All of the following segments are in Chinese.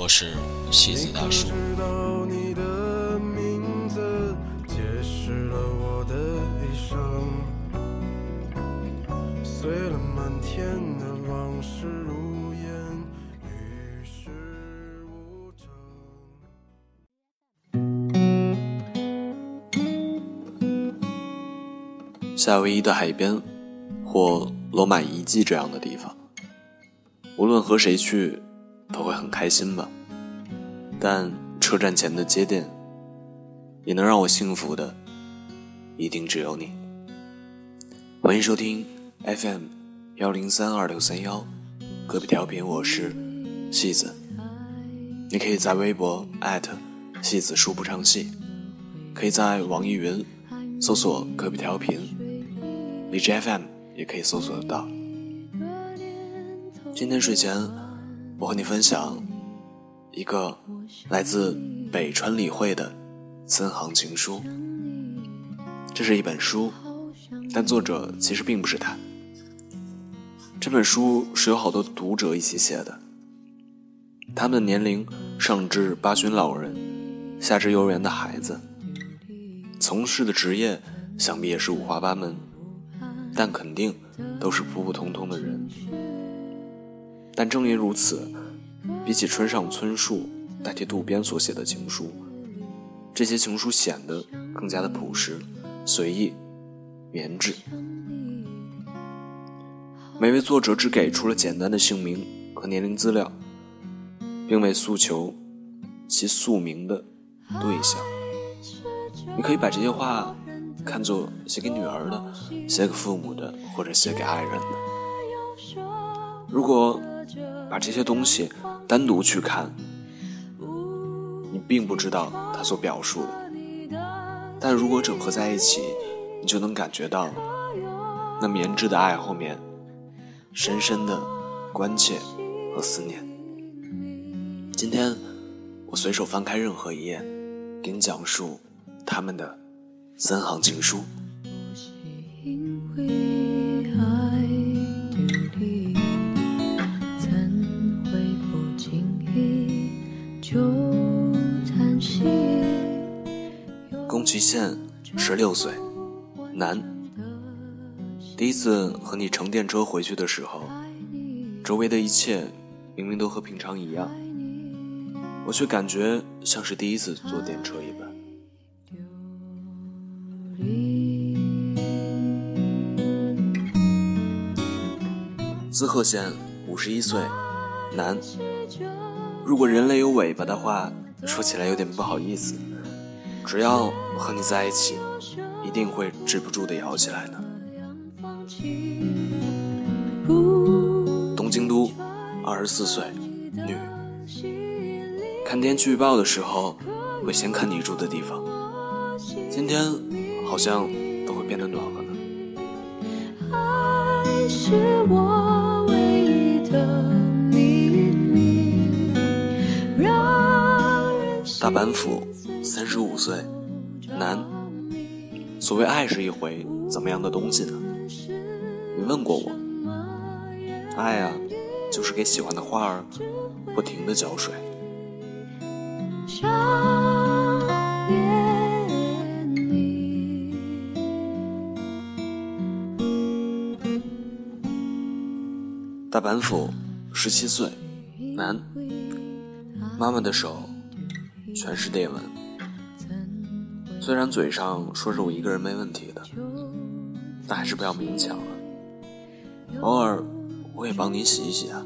我是戏子大叔。夏威夷的海边，或罗马遗迹这样的地方，无论和谁去，都会很开心吧。但车站前的街店，也能让我幸福的，一定只有你。欢迎收听 FM 幺零三二六三幺，隔壁调频，我是戏子。你可以在微博戏子说不唱戏，可以在网易云搜索隔壁调频。荔枝 FM 也可以搜索得到。今天睡前，我和你分享一个来自北川理惠的三行情书。这是一本书，但作者其实并不是他。这本书是有好多读者一起写的，他们的年龄上至八旬老人，下至幼儿园的孩子，从事的职业想必也是五花八门。但肯定都是普普通通的人。但正因如此，比起村上春树代替渡边所写的情书，这些情书显得更加的朴实、随意、绵质。每位作者只给出了简单的姓名和年龄资料，并未诉求其宿名的对象。你可以把这些话。看作写给女儿的，写给父母的，或者写给爱人的。如果把这些东西单独去看，你并不知道他所表述的；但如果整合在一起，你就能感觉到那绵质的爱后面深深的关切和思念。今天我随手翻开任何一页，给你讲述他们的。三行情书。宫崎县，十六岁，男。第一次和你乘电车回去的时候，周围的一切明明都和平常一样，我却感觉像是第一次坐电车一般。滋贺县，五十一岁，男。如果人类有尾巴的话，说起来有点不好意思。只要和你在一起，一定会止不住的摇起来的。东京都，二十四岁，女。看天气预报的时候，会先看你住的地方。今天好像都会变得暖和呢。爱是我。大阪府，三十五岁，男。所谓爱是一回怎么样的东西呢？你问过我。爱啊，就是给喜欢的花儿不停的浇水。大阪府，十七岁，男。妈妈的手。全是裂纹。虽然嘴上说着我一个人没问题的，但还是不要勉强了。偶尔我也帮你洗一洗啊。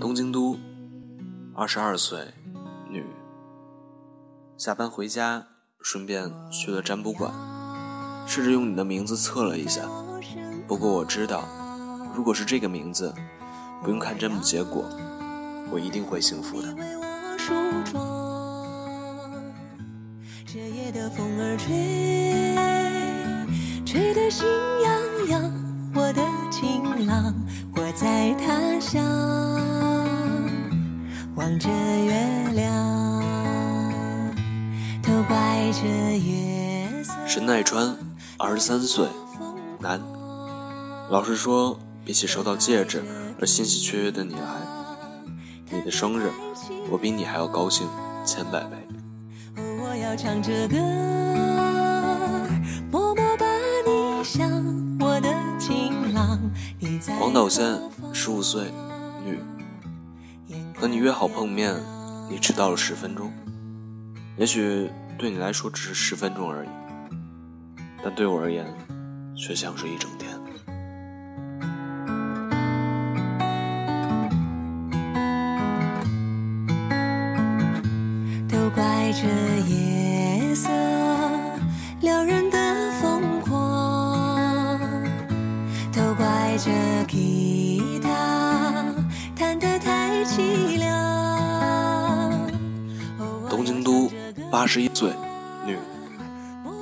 东京都，二十二岁，女下班回家，顺便去了占卜馆，试着用你的名字测了一下。不过我知道，如果是这个名字，不用看占卜结果，我一定会幸福的。这夜的风儿吹，吹得心痒痒。我的情郎，我在他乡望着月沈奈川，二十三岁，男。老实说，比起收到戒指而欣喜雀跃的你来，你的生日，我比你还要高兴千百倍。我要唱着歌，默默把你想，我的情郎。广岛县，十五岁，女。和你约好碰面，你迟到了十分钟。也许对你来说只是十分钟而已，但对我而言，却像是一整天。都怪这夜色撩人的疯狂，都怪这吉他弹得太凄八十一岁女，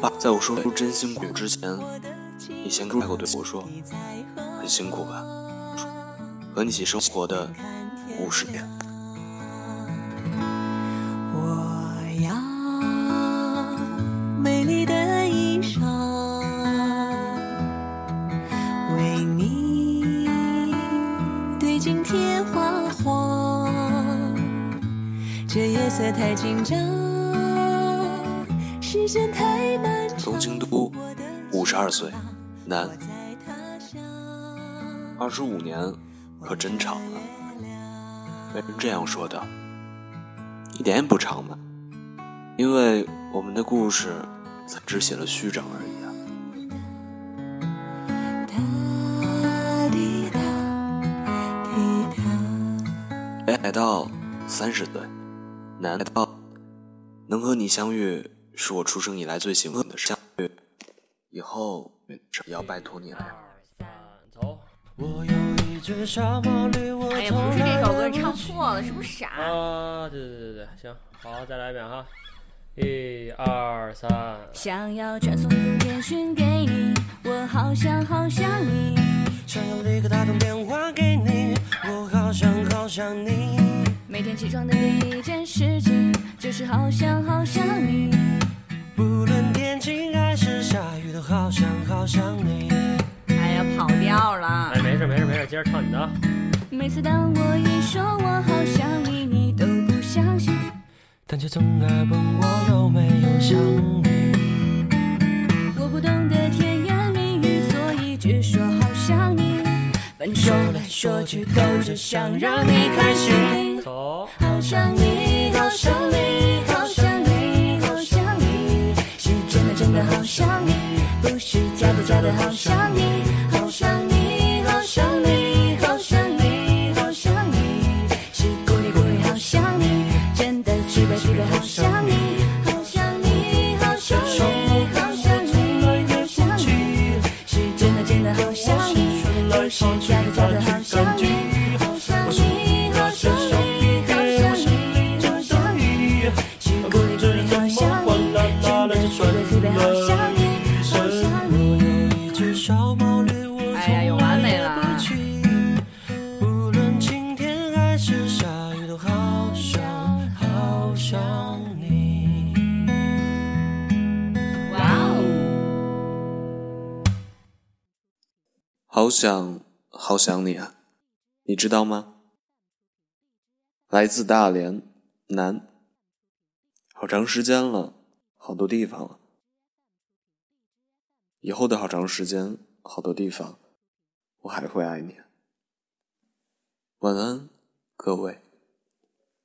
爸，在我说出真辛苦之前，你先开口对我说，很辛苦吧？和你一起生活的五十年。色太紧张，时间太漫长。东京都，五十二岁，男，二十五年，可真长啊！为人这样说的，一点也不长嘛，因为我们的故事才只写了序章而已啊。北海道，三十岁。难道能和你相遇是我出生以来最兴奋的事？以后也要拜托你了。哎呀，不是这首歌，唱错了，是不是傻？啊，对对对对，行，好，再来一遍哈，一二三。想要传送一封电讯给你，我好想好想你。想要立刻打通电话给你，我好想好想你。每天起床的第一件事情就是好想好想你，不论天晴还是下雨都好想好想你。哎呀，跑调了。哎，没事没事没事，接着唱你的。每次当我一说我好想你，你都不相信，但却总爱问我有没有想你。我不懂得甜言蜜语，所以只说好想你。反正说来说去都只想让你开心。好想你，好想你，好想你，好想你，好想你，好想你。是故意故意好想你，真的是被是被好想你，好想你，好想你，好想你，好想你。是真的真的好想你，不是假。哎呀，又完美了好想好想你啊，你知道吗？来自大连，男，好长时间了，好多地方了。以后的好长时间，好多地方，我还会爱你。晚安，各位。